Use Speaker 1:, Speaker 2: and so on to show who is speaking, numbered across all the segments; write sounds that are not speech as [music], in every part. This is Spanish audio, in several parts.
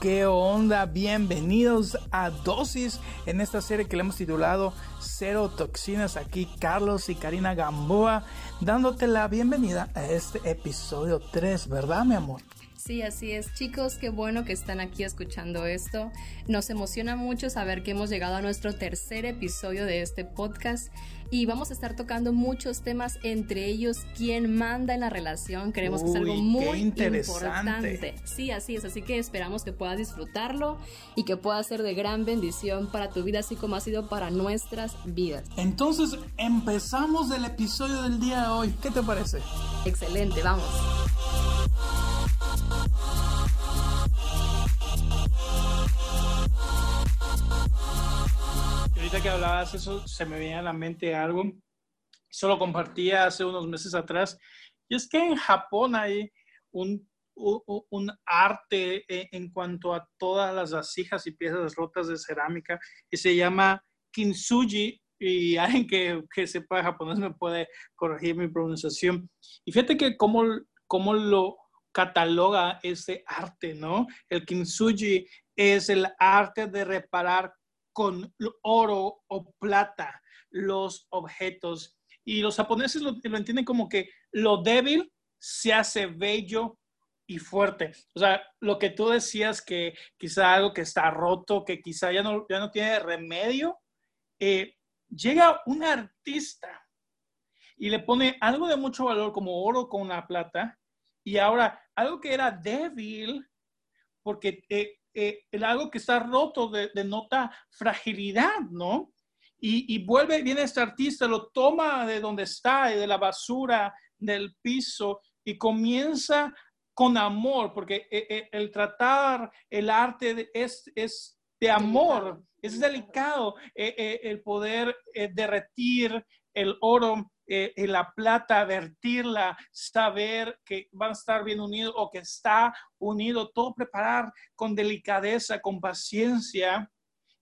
Speaker 1: ¿qué onda? Bienvenidos a Dosis en esta serie que le hemos titulado Cero Toxinas. Aquí Carlos y Karina Gamboa dándote la bienvenida a este episodio 3, ¿verdad, mi amor?
Speaker 2: Sí, así es. Chicos, qué bueno que están aquí escuchando esto. Nos emociona mucho saber que hemos llegado a nuestro tercer episodio de este podcast y vamos a estar tocando muchos temas, entre ellos quién manda en la relación. Creemos que es algo muy importante. Sí, así es. Así que esperamos que puedas disfrutarlo y que pueda ser de gran bendición para tu vida, así como ha sido para nuestras vidas.
Speaker 1: Entonces, empezamos el episodio del día de hoy. ¿Qué te parece?
Speaker 2: Excelente, vamos.
Speaker 1: Ahorita que hablabas eso, se me viene a la mente algo. Solo compartía hace unos meses atrás. Y es que en Japón hay un, un, arte en cuanto a todas las vasijas y piezas rotas de cerámica y se llama kintsugi. Y [laughs] alguien que, que sepa japonés me puede corregir mi pronunciación. Y fíjate que cómo, cómo lo cataloga ese arte, ¿no? El kintsugi es el arte de reparar con oro o plata los objetos. Y los japoneses lo, entienden como que lo débil se hace bello y fuerte. O sea, lo que tú decías que quizá algo que está roto, que quizá ya no, ya no tiene remedio, eh, llega un artista y le pone algo de mucho valor como oro con la plata y ahora algo que era débil porque eh, eh, algo que está roto denota fragilidad, ¿no? Y, vuelve, viene este artista, lo toma de donde está, de la basura, del piso, y comienza con amor, porque eh, eh, el tratar el arte es, es de amor, es delicado el poder derretir el oro eh, en la plata, vertirla, saber que van a estar bien unidos o que está unido, todo preparar con delicadeza, con paciencia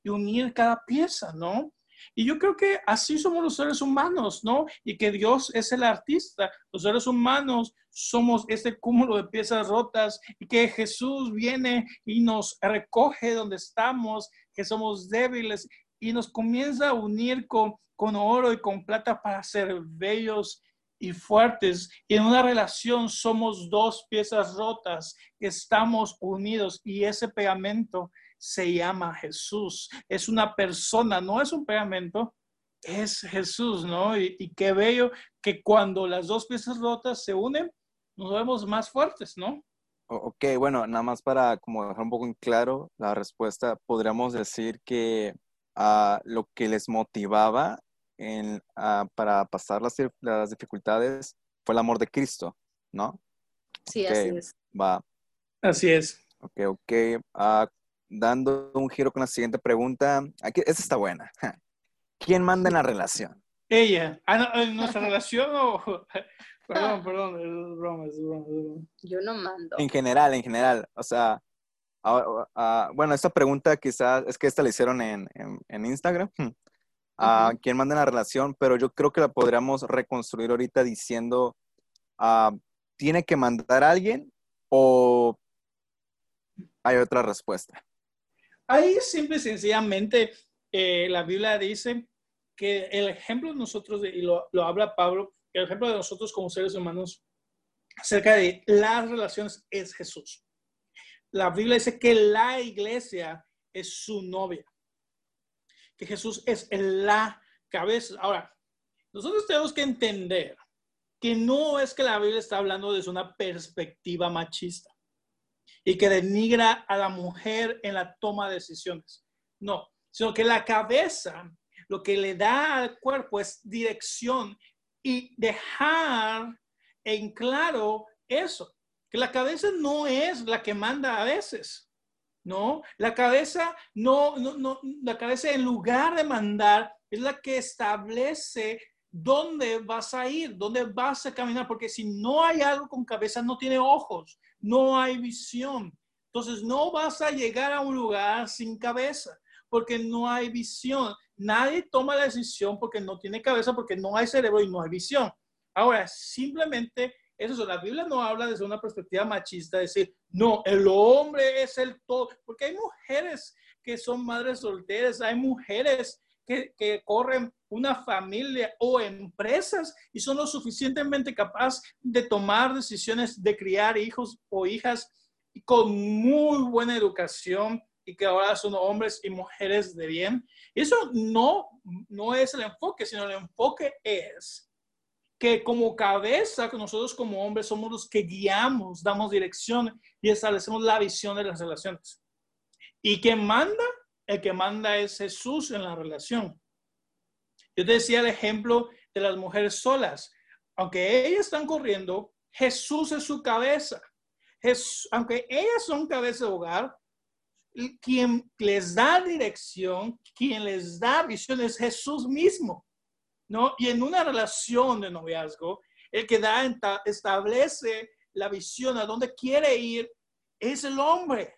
Speaker 1: y unir cada pieza, ¿no? Y yo creo que así somos los seres humanos, ¿no? Y que Dios es el artista. Los seres humanos somos ese cúmulo de piezas rotas y que Jesús viene y nos recoge donde estamos, que somos débiles y nos comienza a unir con con oro y con plata para ser bellos y fuertes. Y en una relación somos dos piezas rotas que estamos unidos y ese pegamento se llama Jesús. Es una persona, no es un pegamento, es Jesús, ¿no? Y, qué bello que cuando las dos piezas rotas se unen, nos vemos más fuertes, ¿no?
Speaker 3: Ok, bueno, nada más para como dejar un poco en claro la respuesta, podríamos decir que a ah, lo que les motivaba en, ah, para pasar las, las, dificultades fue el amor de Cristo, ¿no?
Speaker 2: Sí, así es.
Speaker 3: Va.
Speaker 1: Así es.
Speaker 3: Ok, ok. Uh, dando un giro con la siguiente pregunta. Aquí, esta está buena. [laughs] ¿Quién manda en la relación?
Speaker 1: Ella. Ah, ¿En nuestra relación o...? [laughs] Perdón, perdón, es broma, es broma,
Speaker 2: Yo no mando.
Speaker 3: En general, en general. O sea, uh, bueno, esta pregunta quizás es que esta la hicieron en, en, en Instagram. a quién manda en la relación, pero yo creo que la podríamos reconstruir ahorita diciendo, ah, ¿tiene que mandar a alguien o hay otra respuesta?
Speaker 1: Ahí simple y sencillamente eh, la Biblia dice que el ejemplo de nosotros, y lo, lo habla Pablo, el ejemplo de nosotros como seres humanos acerca de las relaciones es Jesús. La Biblia dice que la iglesia es su novia que Jesús es la cabeza. Ahora, nosotros tenemos que entender que no es que la Biblia está hablando desde una perspectiva machista y que denigra a la mujer en la toma de decisiones. No, sino que la cabeza lo que le da al cuerpo es dirección y dejar en claro eso, que la cabeza no es la que manda a veces. ¿no? La cabeza, no, no, no, la cabeza en lugar de mandar es la que establece dónde vas a ir, dónde vas a caminar, porque si no hay algo con cabeza, no tiene ojos, no hay visión. Entonces no vas a llegar a un lugar sin cabeza, porque no hay visión. Nadie toma la decisión porque no tiene cabeza, porque no hay cerebro y no hay visión. Ahora, simplemente Eso, la Biblia no habla desde una perspectiva machista, decir, no, el hombre es el todo, porque hay mujeres que son madres solteras, hay mujeres que, corren una familia o empresas y son lo suficientemente capaces de tomar decisiones de criar hijos o hijas con muy buena educación y que ahora son hombres y mujeres de bien. Eso no, no es el enfoque, sino el enfoque es que como cabeza, nosotros como hombres somos los que guiamos, damos dirección y establecemos la visión de las relaciones. ¿Y quien manda? El que manda es Jesús en la relación. Yo te decía el ejemplo de las mujeres solas. Aunque ellas están corriendo, Jesús es su cabeza. aunque ellas son cabeza de hogar, quien les da dirección, quien les da visión es Jesús mismo, ¿no? Y en una relación de noviazgo, el que da, establece la visión a dónde quiere ir es el hombre,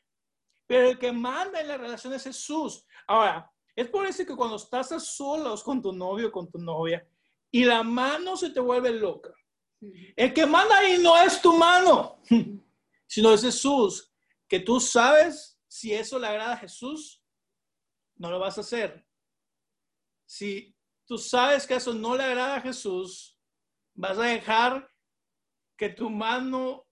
Speaker 1: pero el que manda en la relación es Jesús. Ahora, es por eso que cuando estás a solos con tu novio o con tu novia y la mano se te vuelve loca, el que manda ahí no es tu mano, [laughs] sino es Jesús, que tú sabes si eso le agrada a Jesús, no lo vas a hacer. Si tú sabes que eso no le agrada a Jesús, vas a dejar que tu mano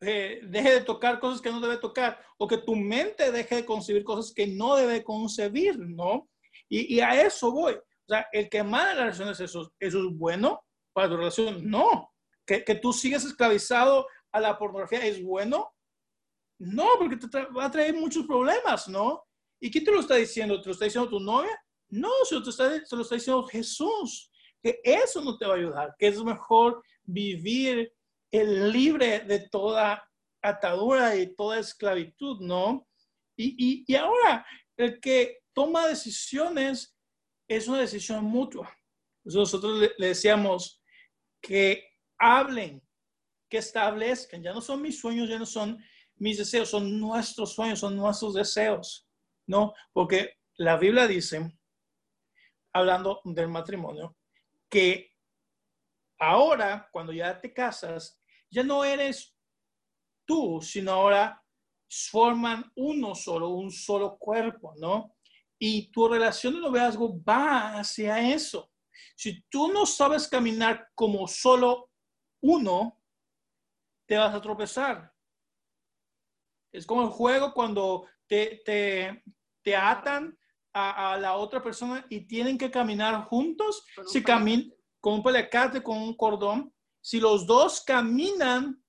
Speaker 1: eh, deje de tocar cosas que no debe tocar o que tu mente deje de concebir cosas que no debe concebir, ¿no? Y, a eso voy. O sea, el que manda las relaciones, ¿eso, ¿eso es bueno para tu relación? No. Que, que tú sigas esclavizado a la pornografía es bueno. No, porque te va a traer muchos problemas, ¿no? ¿Y quién te lo está diciendo? ¿Te lo está diciendo tu novia? No, lo está, se lo está diciendo Jesús. Que eso no te va a ayudar, que es mejor vivir el libre de toda atadura y toda esclavitud, ¿no? Y, y, ahora, el que toma decisiones es una decisión mutua. Nosotros le, decíamos que hablen, que establezcan, ya no son mis sueños, ya no son mis deseos, son nuestros sueños, son nuestros deseos, ¿no? Porque la Biblia dice, hablando del matrimonio, que ahora, cuando ya te casas, ya no eres tú, sino ahora forman uno solo, un solo cuerpo, ¿no? Y tu relación de noviazgo va hacia eso. Si tú no sabes caminar como solo uno, te vas a tropezar. Es como el juego cuando te, te, atan a, la otra persona y tienen que caminar juntos. Si caminan con un paliacate, con un cordón, si los dos caminan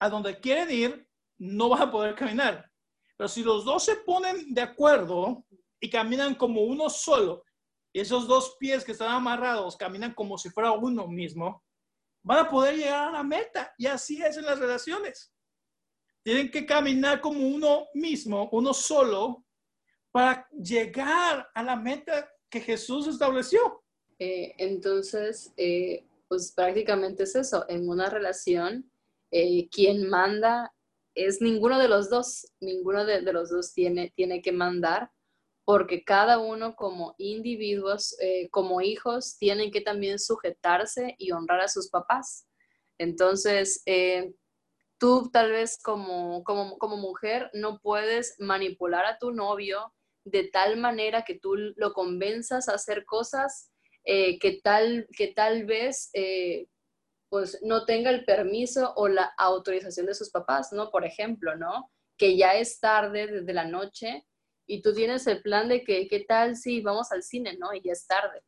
Speaker 1: a donde quieren ir, no van a poder caminar. Pero si los dos se ponen de acuerdo y caminan como uno solo, esos dos pies que están amarrados caminan como si fuera uno mismo, van a poder llegar a la meta. Y así es en las relaciones. Tienen que caminar como uno mismo, uno solo, para llegar a la meta que Jesús estableció.
Speaker 2: Eh, entonces, eh, pues prácticamente es eso, en una relación, eh, quien manda es ninguno de los dos, ninguno de, los dos tiene, tiene que mandar, porque cada uno como individuos, como hijos, tienen que también sujetarse y honrar a sus papás. Entonces, tú tal vez como, como mujer no puedes manipular a tu novio de tal manera que tú lo convenzas a hacer cosas eh, que, tal, que tal vez eh, pues no tenga el permiso o la autorización de sus papás, ¿no? Por ejemplo, ¿no? Que ya es tarde desde la noche y tú tienes el plan de que, ¿qué tal si vamos al cine, ¿no? Y ya es tarde.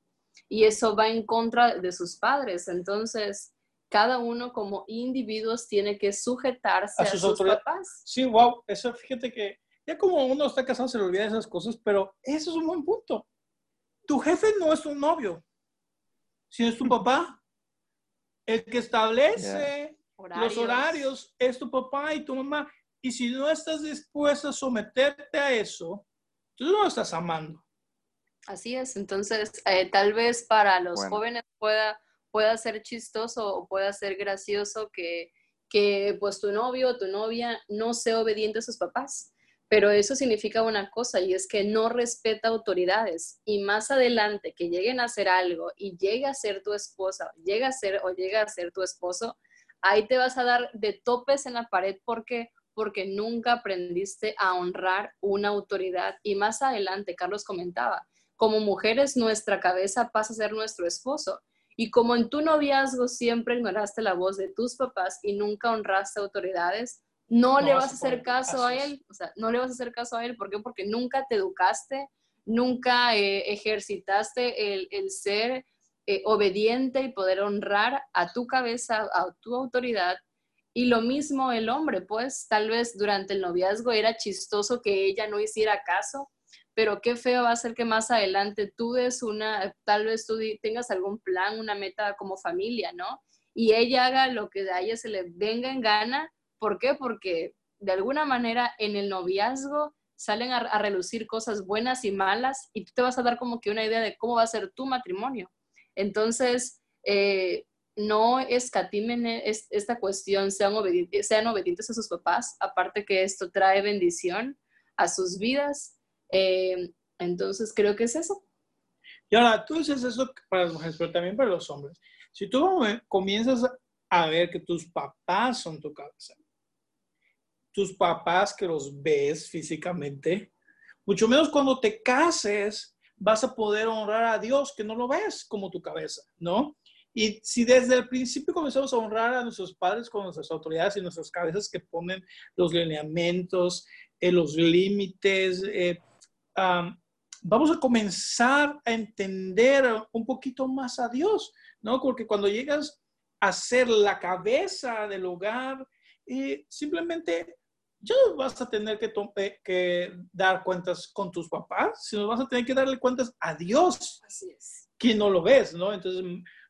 Speaker 2: Y eso va en contra de sus padres. Entonces, cada uno como individuos tiene que sujetarse a, sus, papás.
Speaker 1: Sí, wow, eso fíjate que ya como uno está casado se le olvida esas cosas, pero eso es un buen punto. Tu jefe no es tu novio, si es tu [laughs] papá. El que establece los horarios es tu papá y tu mamá. Y si no estás dispuesto a someterte a eso, tú no estás amando.
Speaker 2: Así es. Entonces, eh, tal vez para los jóvenes pueda, pueda ser chistoso o pueda ser gracioso que, que pues tu novio o tu novia no sea obediente a sus papás. Pero eso significa una cosa y es que no respeta autoridades y más adelante que lleguen a hacer algo y llegue a ser tu esposa, llega a ser o llega a ser tu esposo, ahí te vas a dar de topes en la pared. Porque porque nunca aprendiste a honrar una autoridad. Y más adelante Carlos comentaba, como mujeres nuestra cabeza pasa a ser nuestro esposo. Y como en tu noviazgo siempre ignoraste la voz de tus papás y nunca honraste autoridades, no, le vas a hacer caso a él, o sea, no le vas a hacer caso a él, ¿por qué? Porque nunca te educaste, nunca eh, ejercitaste el, ser eh, obediente y poder honrar a tu cabeza, a tu autoridad. Y lo mismo el hombre, pues tal vez durante el noviazgo era chistoso que ella no hiciera caso, pero qué feo va a ser que más adelante tú des una, tal vez tú tengas algún plan, una meta como familia, ¿no? Y ella haga lo que a ella se le venga en gana ¿Por qué? Porque de alguna manera en el noviazgo salen a, relucir cosas buenas y malas y tú te vas a dar como que una idea de cómo va a ser tu matrimonio. Entonces, eh, no escatimen esta cuestión, sean, obedientes, sean obedientes a sus papás, aparte que esto trae bendición a sus vidas. Eh, entonces, creo que es eso.
Speaker 1: Y ahora, tú dices eso para las mujeres, pero también para los hombres. Si tú comienzas a ver que tus papás son tu cabeza, tus papás que los ves físicamente, mucho menos cuando te cases vas a poder honrar a Dios que no lo ves como tu cabeza, ¿no? Y si desde el principio comenzamos a honrar a nuestros padres con nuestras autoridades y nuestras cabezas que ponen los lineamientos, eh, los límites, eh, vamos a comenzar a entender un poquito más a Dios, ¿no? Porque cuando llegas a ser la cabeza del hogar, eh, simplemente ya no vas a tener que, que, dar cuentas con tus papás, sino vas a tener que darle cuentas a Dios.
Speaker 2: Así es.
Speaker 1: Que no lo ves, ¿no? Entonces,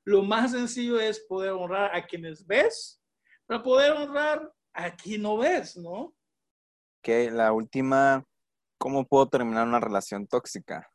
Speaker 1: lo más sencillo es poder honrar a quienes ves, para poder honrar a quien no ves, ¿no?
Speaker 3: Ok, la última, ¿cómo puedo terminar una relación tóxica?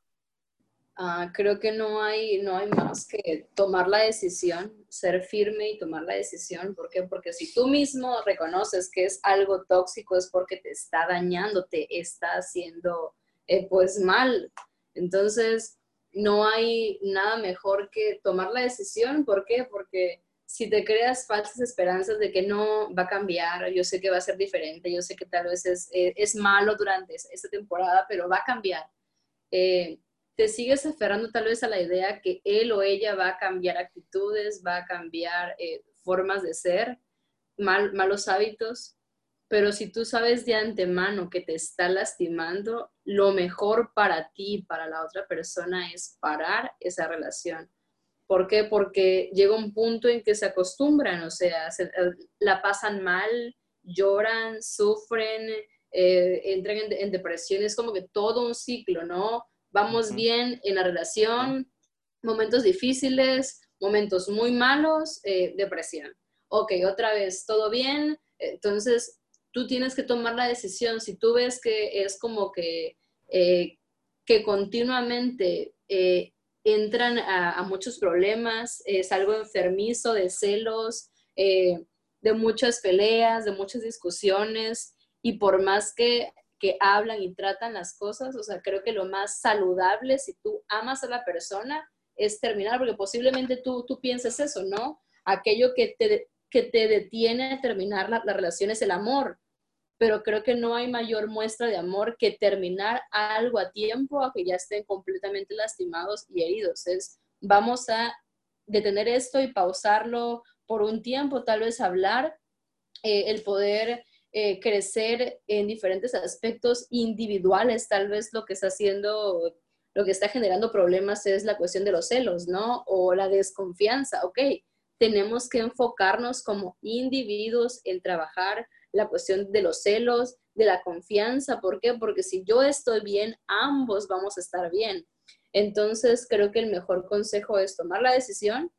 Speaker 2: Ah, creo que no hay, no hay más que tomar la decisión, ser firme y tomar la decisión. ¿Por qué? Porque si tú mismo reconoces que es algo tóxico es porque te está dañando, te está haciendo eh, pues mal. Entonces, no hay nada mejor que tomar la decisión. ¿Por qué? Porque si te creas falsas esperanzas de que no va a cambiar, yo sé que va a ser diferente, yo sé que tal vez es, eh, es malo durante esta temporada, pero va a cambiar. Eh, te sigues aferrando tal vez a la idea que él o ella va a cambiar actitudes, va a cambiar eh, formas de ser, malos hábitos, pero si tú sabes de antemano que te está lastimando, lo mejor para ti y para la otra persona es parar esa relación. ¿Por qué? Porque llega un punto en que se acostumbran, o sea, eh, la pasan mal, lloran, sufren, eh, entran en, en depresión, es como que todo un ciclo, ¿no? Vamos bien en la relación, momentos difíciles, momentos muy malos, eh, depresión. Ok, otra vez, todo bien, entonces tú tienes que tomar la decisión. Si tú ves que es como que, eh, que continuamente eh, entran a, a, muchos problemas, es algo enfermizo de celos, de muchas peleas, de muchas discusiones, y por más que que hablan y tratan las cosas. O sea, creo que lo más saludable si tú amas a la persona es terminar, porque posiblemente tú, tú pienses eso, ¿no? Aquello que te, que te detiene a terminar la, la relación es el amor, pero creo que no hay mayor muestra de amor que terminar algo a tiempo a que ya estén completamente lastimados y heridos. Es, vamos a detener esto y pausarlo por un tiempo, tal vez hablar, eh, el poder eh, crecer en diferentes aspectos individuales. Tal vez lo que está haciendo, lo que está generando problemas es la cuestión de los celos, ¿no? O la desconfianza. Ok, tenemos que enfocarnos como individuos en trabajar la cuestión de los celos, de la confianza. ¿Por qué? Porque si yo estoy bien, ambos vamos a estar bien. Entonces, creo que el mejor consejo es tomar la decisión,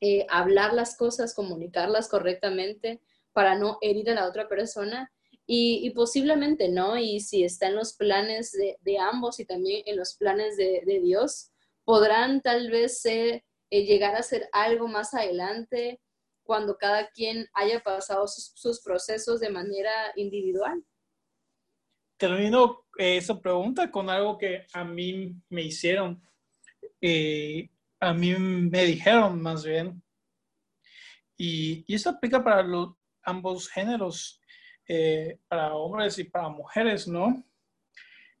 Speaker 2: eh, hablar las cosas, comunicarlas correctamente, para no herir a la otra persona y, posiblemente no, y si está en los planes de, ambos y también en los planes de, Dios, podrán tal vez eh, llegar a ser algo más adelante cuando cada quien haya pasado sus, procesos de manera individual.
Speaker 1: termino eh, esa pregunta con algo que a mí me hicieron. Eh, a mí me dijeron más bien. Y, y esto aplica para los, ambos géneros, eh, para hombres y para mujeres, ¿no?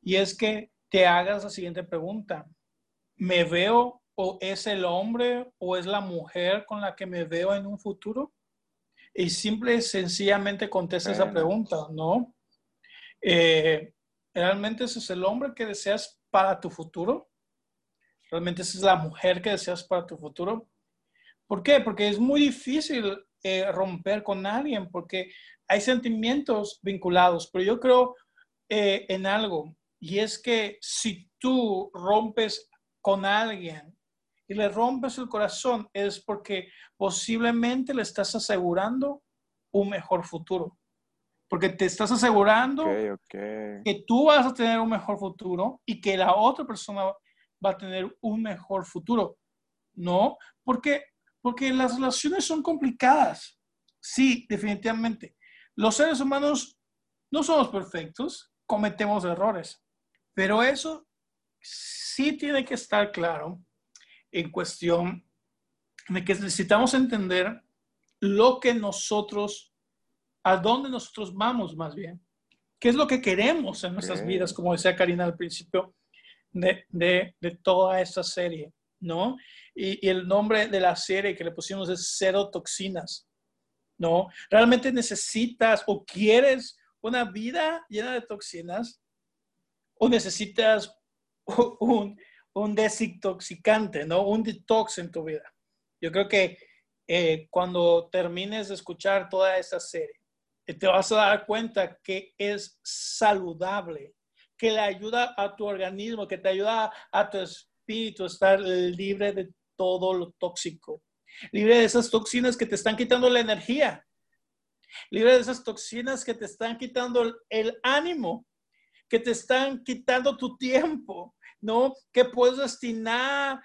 Speaker 1: Y es que te hagas la siguiente pregunta. ¿Me veo o es el hombre o es la mujer con la que me veo en un futuro? Y simple y sencillamente contesta esa pregunta, ¿no? Eh, ¿Realmente ese es el hombre que deseas para tu futuro? ¿Realmente esa es la mujer que deseas para tu futuro? ¿Por qué? Porque es muy difícil eh, romper con alguien porque hay sentimientos vinculados, pero yo creo eh, en algo y es que si tú rompes con alguien y le rompes el corazón es porque posiblemente le estás asegurando un mejor futuro. Porque te estás asegurando que tú vas a tener un mejor futuro y que la otra persona va a tener un mejor futuro. ¿No? Porque, porque las relaciones son complicadas. Sí, definitivamente. Los seres humanos no somos perfectos, cometemos errores. Pero eso sí tiene que estar claro en cuestión de que necesitamos entender lo que nosotros, a dónde nosotros vamos más bien, qué es lo que queremos en nuestras vidas, como decía Karina al principio de, de, toda esta serie, ¿no? Y, el nombre de la serie que le pusimos es Cero Toxinas, ¿no? ¿Realmente necesitas o quieres una vida llena de toxinas o necesitas [laughs] un, un desintoxicante, ¿no? Un detox en tu vida. Yo creo que eh, cuando termines de escuchar toda esta serie, eh, te vas a dar cuenta que es saludable, que le ayuda a tu organismo, que te ayuda a tu espíritu a estar libre de todo lo tóxico, libre de esas toxinas que te están quitando la energía, libre de esas toxinas que te están quitando el ánimo, que te están quitando tu tiempo, ¿no? Que puedes destinar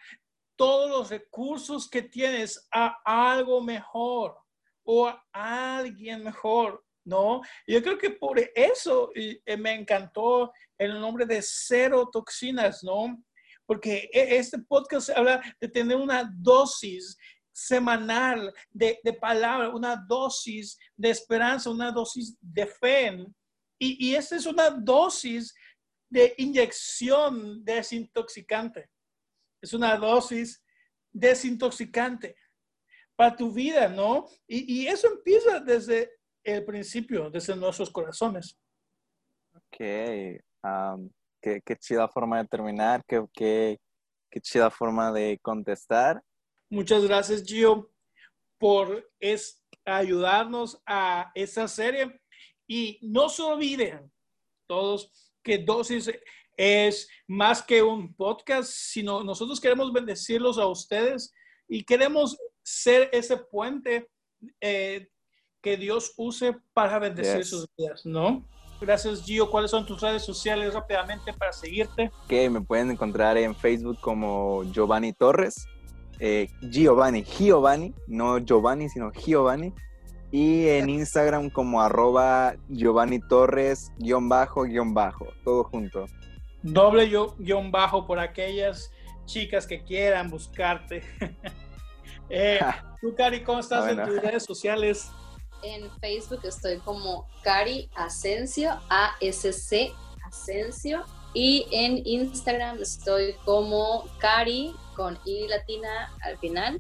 Speaker 1: todos los recursos que tienes a algo mejor o a alguien mejor, ¿no? Yo creo que por eso me encantó el nombre de cero toxinas, ¿no? Porque e, este podcast habla de tener una dosis semanal de, de palabra, una dosis de esperanza, una dosis de fe. Y, y esta es una dosis de inyección desintoxicante. Es una dosis desintoxicante para tu vida, ¿no? Y, eso empieza desde el principio, desde nuestros corazones.
Speaker 3: Ok. Qué, chida forma de terminar, qué, qué, qué chida forma de contestar.
Speaker 1: Muchas gracias, Gio, por es, ayudarnos a esta serie. Y no se olviden, todos, que dosis es más que un podcast, sino nosotros queremos bendecirlos a ustedes y queremos ser ese puente eh, que Dios use para bendecir sus vidas, ¿no? Gracias, Gio. ¿Cuáles son tus redes sociales rápidamente para seguirte?
Speaker 3: Que me pueden encontrar en Facebook como Giovanni Torres, eh, Giovanni, Giovanni, no Giovanni, sino Giovanni. Y en Instagram como arroba Giovanni Torres, guion bajo, guion bajo, todo junto.
Speaker 1: Doble yo, guion bajo por aquellas chicas que quieran buscarte. [laughs] eh, tú, Cari, ¿cómo estás en tus redes sociales?
Speaker 2: En Facebook estoy como Cari Asensio, A-S-C Asensio. Y en Instagram estoy como Cari con I latina al final,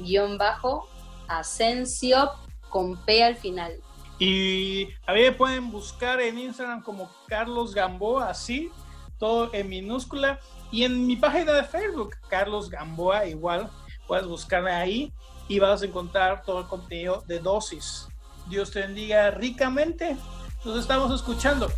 Speaker 2: guion bajo, Asensio con P al final.
Speaker 1: Y a mí me pueden buscar en Instagram como Carlos Gamboa, así, todo en minúscula. Y en mi página de Facebook, Carlos Gamboa, igual, puedes buscarme ahí y vas a encontrar todo el contenido de dosis. Dios te bendiga ricamente. Nos estamos escuchando.